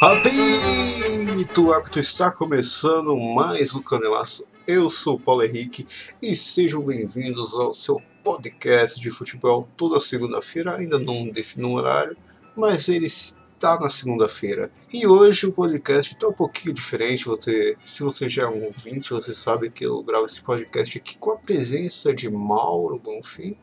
Apito árbitro está começando mais o Canelaço. Eu sou o Paulo Henrique e sejam bem-vindos ao seu podcast de futebol toda segunda-feira. Ainda não defino um horário, mas ele está na segunda-feira. E hoje o podcast está um pouquinho diferente. Você, se você já é um ouvinte, você sabe que eu gravo esse podcast aqui com a presença de Mauro Bonfim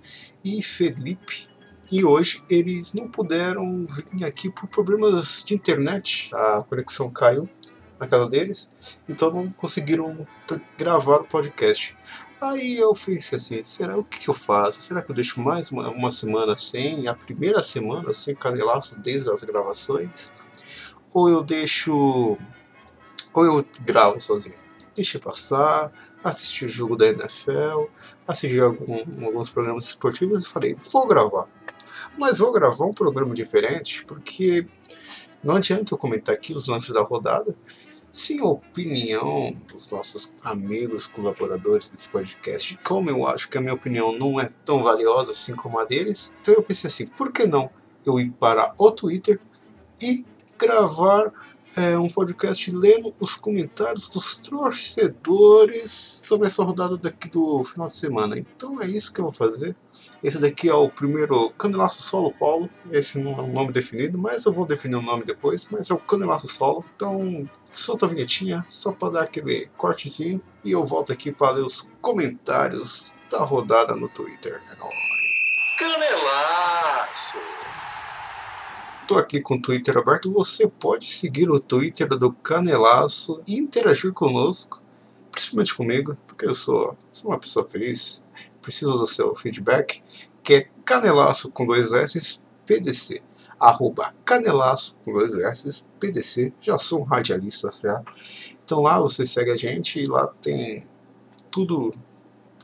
e Felipe e hoje eles não puderam vir aqui por problemas de internet. A conexão caiu na casa deles, então não conseguiram gravar o podcast. Aí eu pensei assim, será o que, que eu faço? Será que eu deixo mais uma, uma semana sem, a primeira semana sem canelaço desde as gravações? Ou eu deixo. Ou eu gravo sozinho? Deixa passar, assistir o jogo da NFL, assistir algum, alguns programas esportivos e falei, vou gravar. Mas vou gravar um programa diferente, porque não adianta eu comentar aqui os lances da rodada sem a opinião dos nossos amigos colaboradores desse podcast. Como eu acho que a minha opinião não é tão valiosa assim como a deles, então eu pensei assim: por que não eu ir para o Twitter e gravar é, um podcast lendo os comentários dos torcedores sobre essa rodada daqui do final de semana. Então é isso que eu vou fazer. Esse daqui é o primeiro Canelaço Solo Paulo. Esse não é um nome definido, mas eu vou definir o um nome depois. Mas é o Canelaço Solo. Então solta a vinhetinha só para dar aquele cortezinho. E eu volto aqui para ler os comentários da rodada no Twitter. É. Canelaço! Estou aqui com o Twitter aberto. Você pode seguir o Twitter do Canelaço e interagir conosco, principalmente comigo, porque eu sou, sou uma pessoa feliz, preciso do seu feedback, que é canelaço com dois S PDC. Arroba canelaço com dois S PDC. Já sou um radialista já. Então lá você segue a gente e lá tem tudo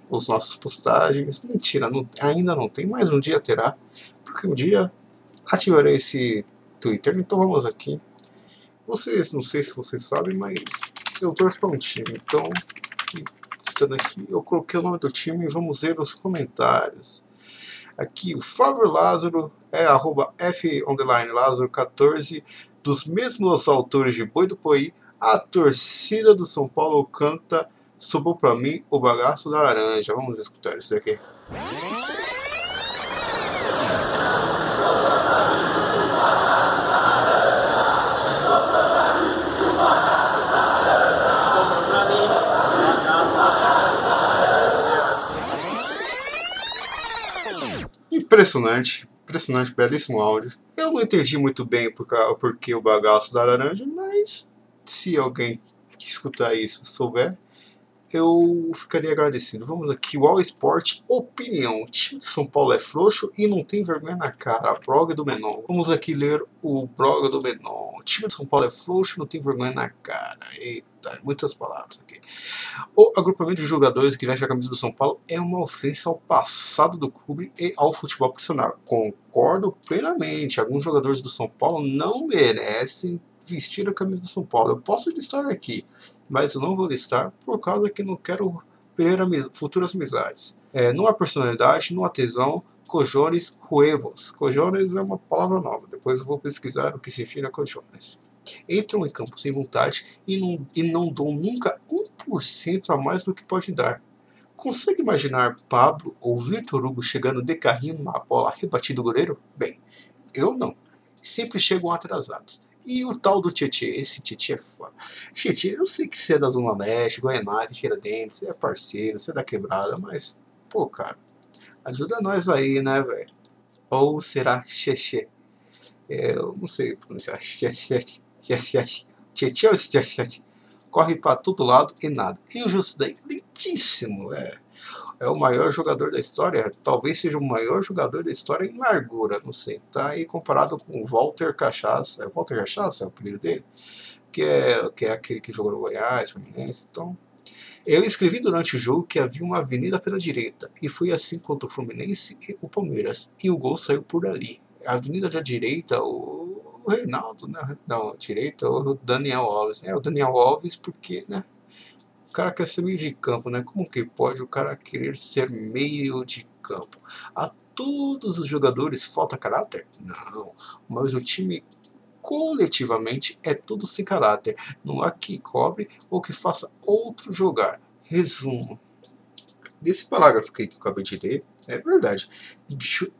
os nossos postagens. Mentira, não, ainda não tem, mas um dia terá. Porque um dia ativarei esse Twitter, então vamos aqui. Vocês, não sei se vocês sabem, mas eu torço para um time, então estando aqui, eu coloquei o nome do time e vamos ver os comentários. Aqui, o Fábio Lázaro é arroba F Lázaro 14, dos mesmos autores de Boi do Poí, a torcida do São Paulo canta Subiu para mim o bagaço da laranja. Vamos escutar isso aqui. Impressionante, impressionante, belíssimo áudio. Eu não entendi muito bem o porquê o bagaço da laranja, mas se alguém que escutar isso souber, eu ficaria agradecido. Vamos aqui, o All Sport Opinião. O time de São Paulo é frouxo e não tem vergonha na cara. A blog do Menon. Vamos aqui ler o blog do Menon. O time de São Paulo é frouxo e não tem vergonha na cara. Eita, muitas palavras aqui. O agrupamento de jogadores que veste a camisa do São Paulo é uma ofensa ao passado do clube e ao futebol profissional. Concordo plenamente. Alguns jogadores do São Paulo não merecem vestir a camisa do São Paulo. Eu posso listar aqui, mas eu não vou listar por causa que não quero perder futuras amizades. É, não há personalidade, não há tesão, cojones ruevos. Cojones é uma palavra nova, depois eu vou pesquisar o que significa cojones. Entram em campo sem vontade e não, e não dão nunca 1% a mais do que pode dar. Consegue imaginar Pablo ou Vitor Hugo chegando de carrinho numa bola rebatida do goleiro? Bem, eu não. Sempre chegam atrasados. E o tal do Tietê, esse Tietê é foda. Tietê, eu sei que você é da Zona Leste, Goianás, Tiradentes, você é parceiro, você é da quebrada, mas, pô, cara, ajuda nós aí, né, velho? Ou será Xexê? É, eu não sei pronunciar. Tietê ou Xexê? Corre pra todo lado e nada. E o Justo daí, lentíssimo, é é o maior jogador da história, talvez seja o maior jogador da história em largura, não sei. Tá aí comparado com o Walter Cachaça, é Walter Cachaça é o apelido dele, que é, que é aquele que jogou no Goiás, Fluminense, então... Eu escrevi durante o jogo que havia uma avenida pela direita, e foi assim contra o Fluminense e o Palmeiras, e o gol saiu por ali. A avenida da direita, o, Reinaldo, né? não, direita, o Daniel Alves, né? O Daniel Alves, porque, né? Cara quer ser meio de campo, né? Como que pode o cara querer ser meio de campo? A todos os jogadores falta caráter? Não. Mas o time coletivamente é tudo sem caráter. Não há que cobre ou que faça outro jogar. Resumo. Desse parágrafo que eu acabei de ler, é verdade.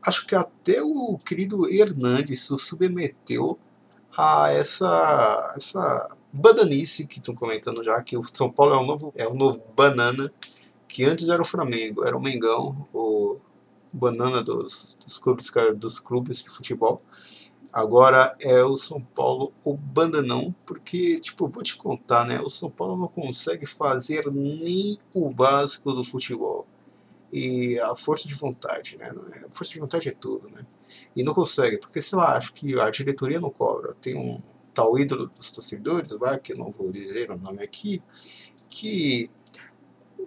Acho que até o querido Hernandes se submeteu a essa, essa bananice que estão comentando já, que o São Paulo é o novo, é o novo banana, que antes era o Flamengo, era o Mengão, o banana dos, dos, clubes, dos clubes de futebol. Agora é o São Paulo o bandanão, porque, tipo, vou te contar, né? O São Paulo não consegue fazer nem o básico do futebol. E a força de vontade, né? A força de vontade é tudo, né? E não consegue, porque, sei lá, acho que a diretoria não cobra. Tem um tal ídolo dos torcedores lá, que eu não vou dizer o nome aqui, que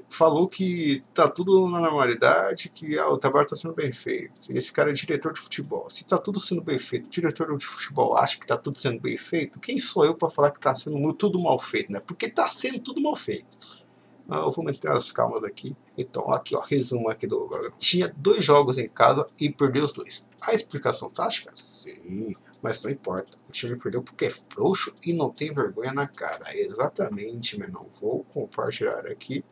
falou que tá tudo na normalidade, que ah, o trabalho está sendo bem feito. Esse cara é diretor de futebol. Se tá tudo sendo bem feito, o diretor de futebol acha que tá tudo sendo bem feito, quem sou eu para falar que tá sendo tudo mal feito, né? Porque tá sendo tudo mal feito. Ah, eu vou meter as calmas aqui. Então, aqui, ó, resumo aqui do. Tinha dois jogos em casa e perdeu os dois. A explicação tática? Sim, mas não importa. O time perdeu porque é frouxo e não tem vergonha na cara. Exatamente, mas não vou compartilhar aqui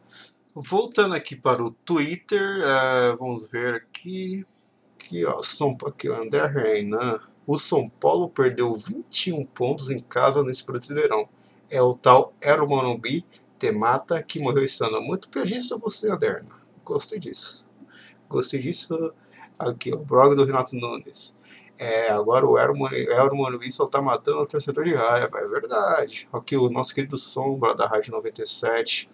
Voltando aqui para o Twitter, uh, vamos ver aqui. Aqui, ó, São, aqui, André Renan. O São Paulo perdeu 21 pontos em casa nesse Brasileirão. É o tal Ero Morumbi Temata que morreu esse ano. Muito piadista você, André. Gostei disso. Gostei disso. Aqui, o blog do Renato Nunes. É, agora o Morumbi só tá matando o torcedor de raiva. É verdade. Aqui o nosso querido Sombra da Rádio 97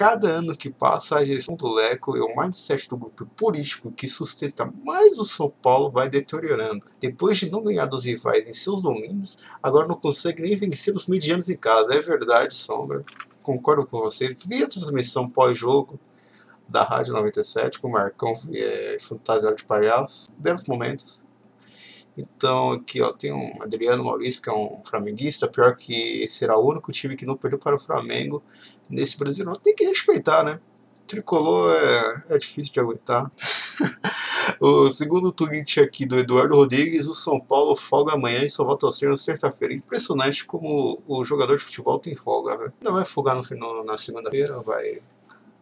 cada ano que passa, a gestão do Leco e o mindset do grupo político que sustenta mais o São Paulo vai deteriorando. Depois de não ganhar dos rivais em seus domínios, agora não consegue nem vencer os medianos em casa. É verdade, Sombra. Concordo com você. Vi a transmissão pós-jogo da Rádio 97 com o Marcão é, fantasiado de palhaço. Belos momentos. Então aqui ó, tem um Adriano Maurício, que é um flamenguista, pior que será o único time que não perdeu para o Flamengo nesse Brasil. Não, tem que respeitar, né? Tricolor é, é difícil de aguentar. o segundo tweet aqui do Eduardo Rodrigues, o São Paulo folga amanhã e só volta ao treino sexta-feira. Impressionante como o jogador de futebol tem folga, né? Não vai folgar no, no na segunda-feira, vai,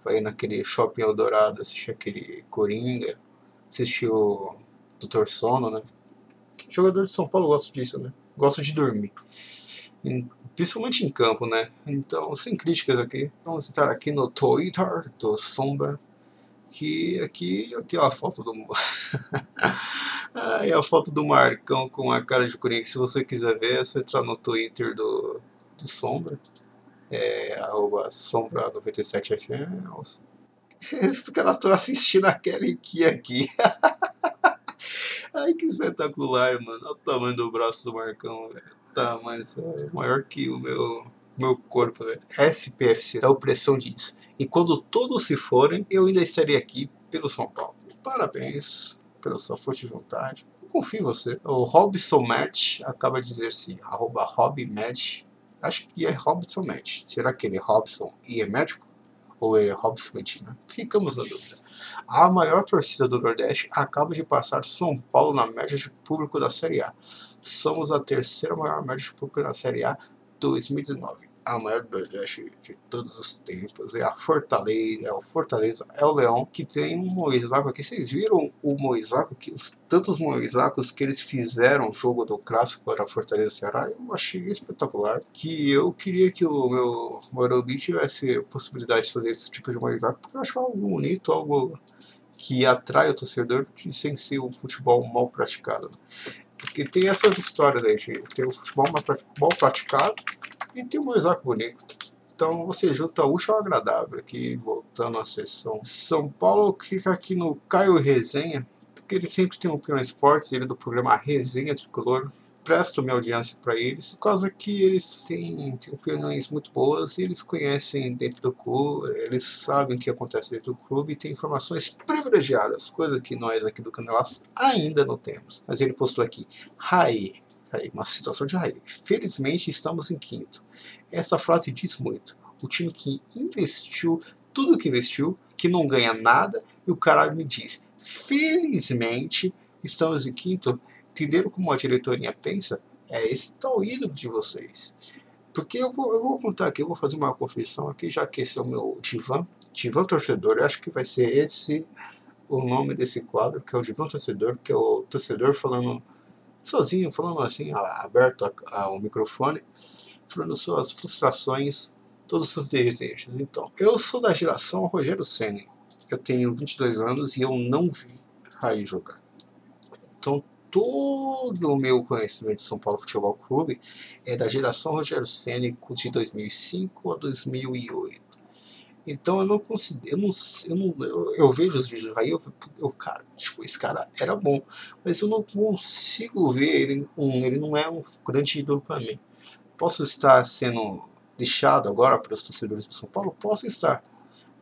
vai naquele shopping Eldorado assistir aquele Coringa, assistir o Doutor Sono, né? Jogador de São Paulo gosta disso, né? Gosta de dormir. Principalmente em campo, né? Então, sem críticas aqui. Vamos entrar aqui no Twitter do Sombra. Que aqui, aqui ó, a foto do. Aí a foto do Marcão com a cara de Corinthians. Se você quiser ver, é só entrar no Twitter do, do Sombra. É arroba Sombra97FM. Esse cara tá assistindo aquela aqui aqui. Ai, que espetacular, mano. Olha o tamanho do braço do Marcão, velho. Tamanho, é maior que o meu, meu corpo, velho. SPFC, a opressão disso. E quando todos se forem, eu ainda estarei aqui pelo São Paulo. Parabéns pela sua força de vontade. Confio em você. O Robson Match acaba de dizer sim. Arroba Match. Acho que é Robson Match. Será que ele é Robson e é médico? Ou ele é Robson Medina? Ficamos na dúvida. A maior torcida do Nordeste acaba de passar São Paulo na média de público da Série A. Somos a terceira maior média de público da Série A 2019. A maior do Nordeste de todos os tempos. É a Fortaleza, é o Fortaleza, é o Leão, que tem um Moisaco aqui. Vocês viram o Moisaco, que os tantos Moisacos que eles fizeram o jogo do clássico para a Fortaleza Ceará, eu achei espetacular. Que eu queria que o meu Morumbi tivesse possibilidade de fazer esse tipo de Moisaco, porque eu acho algo bonito, algo que atrai o torcedor sem ser um futebol mal praticado. Porque tem essas histórias aí, gente. Tem o futebol mal praticado e tem o Moisés bonito. Então você junta o ao agradável aqui, voltando à sessão. São Paulo fica aqui no Caio Resenha ele sempre tem opiniões fortes, ele é do programa Resenha Tricolor, presto minha audiência para eles, por causa que eles têm, têm opiniões muito boas e eles conhecem dentro do clube, eles sabem o que acontece dentro do clube e têm informações privilegiadas, coisa que nós aqui do Canelas ainda não temos. Mas ele postou aqui, Rai, uma situação de Rai, felizmente estamos em quinto. Essa frase diz muito. O time que investiu tudo que investiu, que não ganha nada, e o caralho me diz, Felizmente, estamos em quinto. Entenderam como a diretoria pensa? É esse tal ídolo de vocês. Porque eu vou, eu vou contar aqui, eu vou fazer uma confissão aqui, já que esse é o meu divã, divã torcedor. Eu acho que vai ser esse o nome desse quadro, que é o divã torcedor, que é o torcedor falando sozinho, falando assim, aberto ao microfone, falando suas frustrações, todos os seus desejos. Então, eu sou da geração Rogério Senna. Eu tenho 22 anos e eu não vi Raí jogar. Então, todo o meu conhecimento de São Paulo Futebol Clube é da geração Rogério Cênico de 2005 a 2008. Então eu não considero, eu não, eu, não, eu, eu vejo os vídeos aí, eu, eu, cara, tipo, esse cara era bom, mas eu não consigo ver ele, um, ele não é um grande ídolo para mim. Posso estar sendo deixado agora para os torcedores do São Paulo? Posso estar.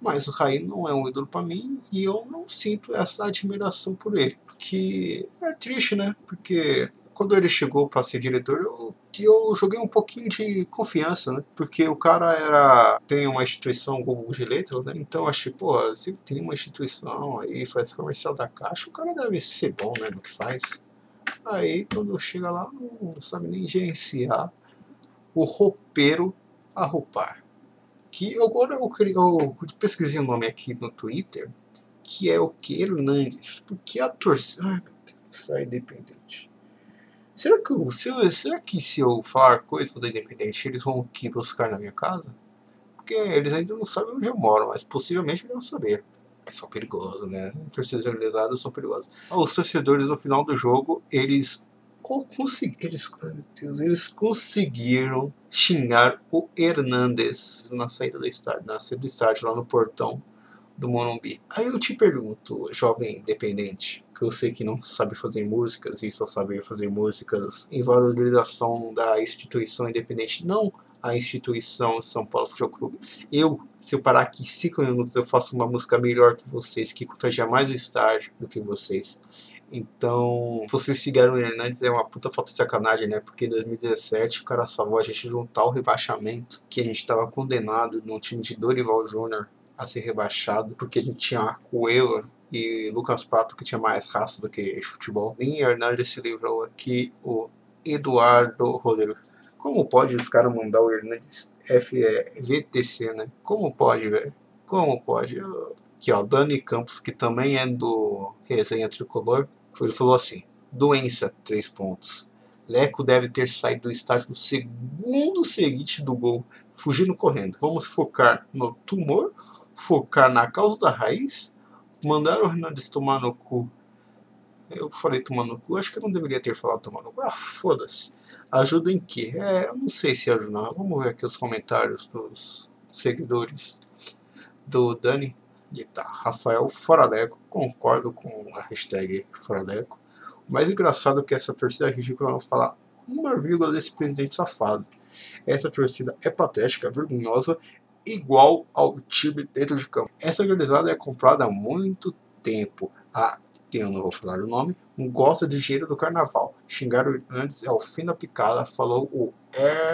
Mas o Raí não é um ídolo para mim e eu não sinto essa admiração por ele que é triste, né? Porque quando ele chegou para ser diretor, eu, eu joguei um pouquinho de confiança, né? Porque o cara era tem uma instituição Google de letras, né? Então achei, pô, se tem uma instituição aí, faz comercial da caixa, o cara deve ser bom, né? No que faz. Aí quando chega lá, não sabe nem gerenciar o roupeiro a roupar. Que agora eu, eu, eu pesquisei o um nome aqui no Twitter que é o que? Hernandes. Porque a torcida. Ai, meu Deus, sai independente. Será que, eu, se eu, será que se eu falar coisa do Independente, eles vão aqui buscar na minha casa? Porque eles ainda não sabem onde eu moro, mas possivelmente eles vão saber. Eles são perigosos, né? Torcedores organizados são perigosos. Os torcedores no final do jogo, eles eles, Deus, eles conseguiram xingar o Hernandes na saída do estádio, na saída do estádio lá no portão do Morumbi. Aí eu te pergunto, jovem independente, que eu sei que não sabe fazer músicas e só sabe fazer músicas em valorização da instituição independente, não a instituição São Paulo Futebol Clube. Eu, se eu parar aqui 5 minutos, eu faço uma música melhor que vocês, que contagia mais o estágio do que vocês. Então, vocês fizeram o Hernandes é uma puta falta de sacanagem, né? Porque em 2017 o cara salvou a gente juntar o rebaixamento, que a gente estava condenado num time de Dorival Júnior a ser rebaixado, porque a gente tinha Arcoela e Lucas Prato, que tinha mais raça do que futebol. Em Hernandes se livrou aqui o Eduardo Rodrigo. Como pode os caras mandar o Hernandes FVTC, né? Como pode, velho? Como pode? Aqui, ó, Dani Campos, que também é do Resenha Tricolor, ele falou assim: doença, três pontos. Leco deve ter saído do estádio no segundo seguinte do gol, fugindo correndo. Vamos focar no tumor focar na causa da raiz, mandar o Hernandes tomar no cu. Eu falei tomar no cu, acho que eu não deveria ter falado tomar no cu. Ah, foda-se. Ajuda em quê? É, eu não sei se ajudar. Vamos ver aqui os comentários dos seguidores do Dani. Rafael Foradeco, concordo com a hashtag Foradeco. O mais engraçado é que essa torcida ridícula não falar uma vírgula desse presidente safado. Essa torcida é patética, vergonhosa igual ao time dentro de campo. Essa organizada é comprada há muito tempo. A quem eu não vou falar o nome, gosta de dinheiro do carnaval. Xingaram antes é o fim da picada, falou o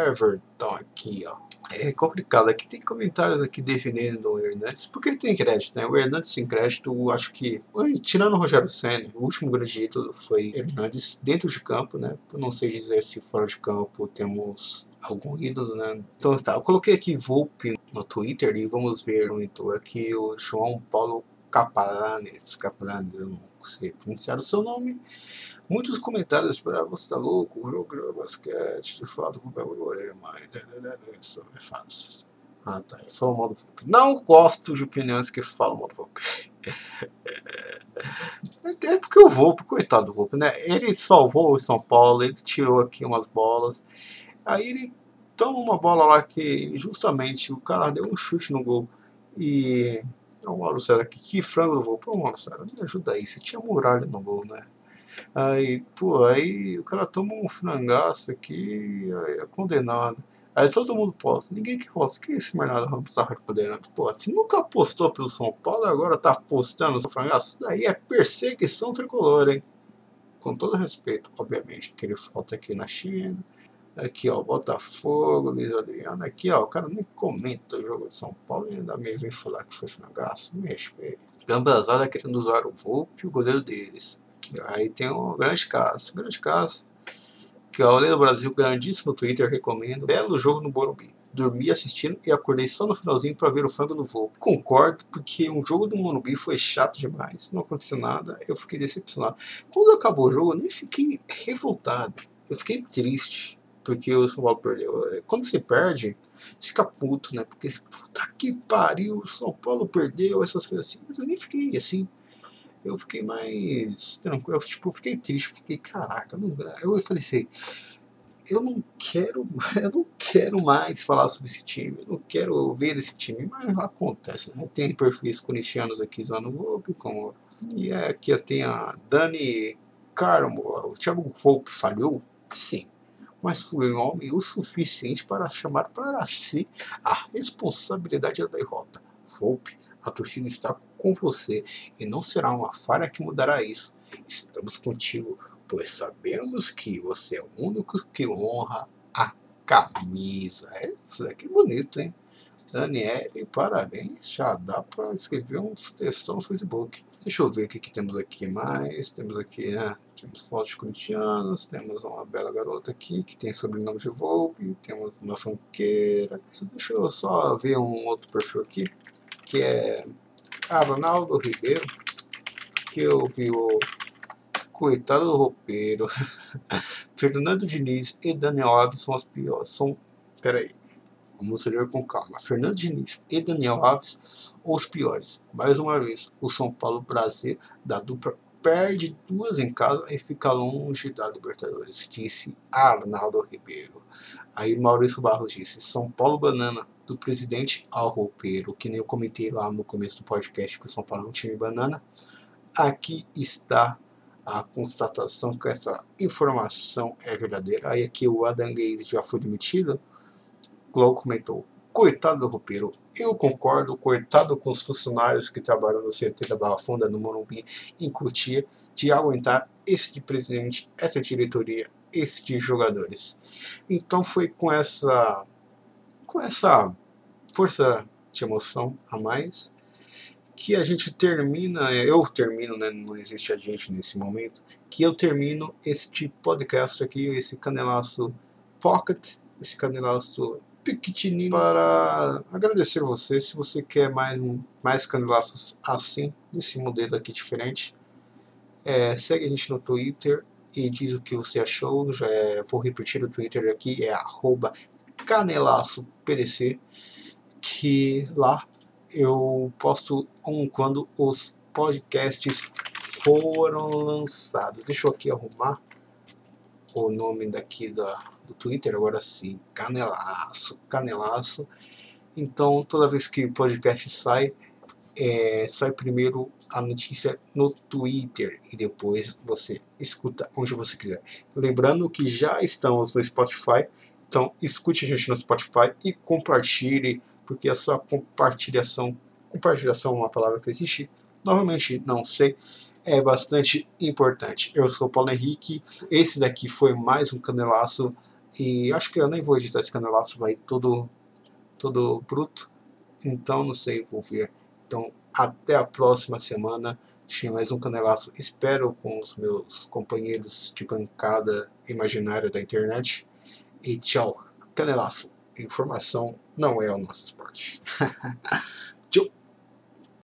Everton aqui, ó. É complicado, aqui tem comentários aqui defendendo o Hernandes, porque ele tem crédito, né? O Hernandes tem crédito, acho que, tirando o Rogério Senna, o último grande ídolo foi Hernandes dentro de campo, né? Eu não sei dizer se fora de campo temos algum ídolo, né? Então tá, eu coloquei aqui Volpe no Twitter e vamos ver no monitor aqui o João Paulo Capalanes, Capalanes, eu não sei pronunciar o seu nome. Muitos comentários para você tá louco, jogo basquete, de fato, com o Belo mais, isso é falso. Ah tá, ele falou mal do Volpe. Não gosto de opiniões que falam mal do Volpe. É porque o Volpe, coitado do Volpe, né? Ele salvou o São Paulo, ele tirou aqui umas bolas Aí ele toma uma bola lá que justamente o cara deu um chute no gol. E. Não, Mauro César, que, que frango do gol. Pô, Mauro César, me ajuda aí. Você tinha muralha no gol, né? Aí, pô, aí o cara toma um frangaço aqui, é condenado. Aí todo mundo posta. Ninguém que posta. Que é esse Bernardo Ramos tá condenado? Pô, se nunca postou pelo São Paulo, agora tá postando o frangaço, daí é perseguição tricolor, hein? Com todo respeito, obviamente, que ele falta aqui na China Aqui, ó, Botafogo, Luiz Adriano. Aqui, ó, o cara nem comenta o jogo de São Paulo e ainda me vem falar que foi frangaço. Me respeita. Gambazada querendo usar o Volpe e o goleiro deles. Aí tem um grande caso. Grande caso. Galera do Brasil, grandíssimo Twitter, recomendo. Belo jogo no Morumbi. Dormi assistindo e acordei só no finalzinho para ver o frango do voo. Concordo, porque um jogo do Morumbi foi chato demais. Não aconteceu nada, eu fiquei decepcionado. Quando acabou o jogo, eu nem fiquei revoltado. Eu fiquei triste, porque o São Paulo perdeu. Quando você perde, você fica puto, né? Porque, puta que pariu, o São Paulo perdeu, essas coisas assim. Mas eu nem fiquei assim eu fiquei mais tranquilo, eu, tipo, fiquei triste, fiquei, caraca, não, eu falei assim, eu não quero, eu não quero mais falar sobre esse time, eu não quero ver esse time, mas acontece, né? Tem perfis corintianos aqui lá no Globo, como, e aqui tem a Dani Carmo, o Thiago Volpe falhou? Sim, mas foi um homem o suficiente para chamar para si a responsabilidade da derrota. Volpe, a torcida está com você e não será uma falha que mudará isso. Estamos contigo, pois sabemos que você é o único que honra a camisa. É, isso é bonito, hein? Daniele, parabéns. Já dá para escrever uns textos no Facebook. Deixa eu ver o que, que temos aqui mais. Temos aqui, né? Temos fotos de corintianos, temos uma bela garota aqui que tem sobrenome de Volpe, temos uma fanqueira. Deixa eu só ver um outro perfil aqui, que é ah, Ronaldo Ribeiro, que eu vi o coitado do roupeiro. Fernando Diniz e Daniel Alves são as piores. São, peraí, vamos ler com calma. Fernando Diniz e Daniel Alves, os piores. Mais uma vez, o São Paulo Brasil da dupla perde duas em casa e fica longe da Libertadores, disse Arnaldo Ribeiro. Aí Maurício Barros disse: São Paulo Banana do presidente ao roupeiro, que nem eu comentei lá no começo do podcast que o São Paulo não tinha banana. Aqui está a constatação que essa informação é verdadeira. Aí aqui o Adam Gaze já foi demitido. Globo comentou, coitado do roupeiro, eu concordo, coitado com os funcionários que trabalham no CT da Barra Funda, no Morumbi, em Cotia, de aguentar este presidente, essa diretoria, estes jogadores. Então foi com essa com essa força de emoção a mais que a gente termina, eu termino, né, não existe a gente nesse momento, que eu termino este podcast aqui, esse canelaço pocket, esse canelaço pequenininho para agradecer você, se você quer mais, mais canelaços assim, desse modelo aqui diferente, é, segue a gente no Twitter e diz o que você achou, já é, vou repetir o Twitter aqui, é arroba Canelaço PDC, que lá eu posto um quando os podcasts foram lançados. Deixa eu aqui arrumar o nome daqui da, do Twitter, agora sim, Canelaço, Canelaço. Então, toda vez que o podcast sai, é, sai primeiro a notícia no Twitter e depois você escuta onde você quiser. Lembrando que já estamos no Spotify, então, escute a gente no Spotify e compartilhe, porque a sua compartilhação, compartilhação é uma palavra que existe, novamente não sei, é bastante importante. Eu sou Paulo Henrique, esse daqui foi mais um canelaço, e acho que eu nem vou editar esse canelaço, vai todo, todo bruto, então não sei, vou ver. Então, até a próxima semana. Tinha mais um canelaço, espero com os meus companheiros de bancada imaginária da internet. E tchau. Canelaço. Informação não é o nosso esporte.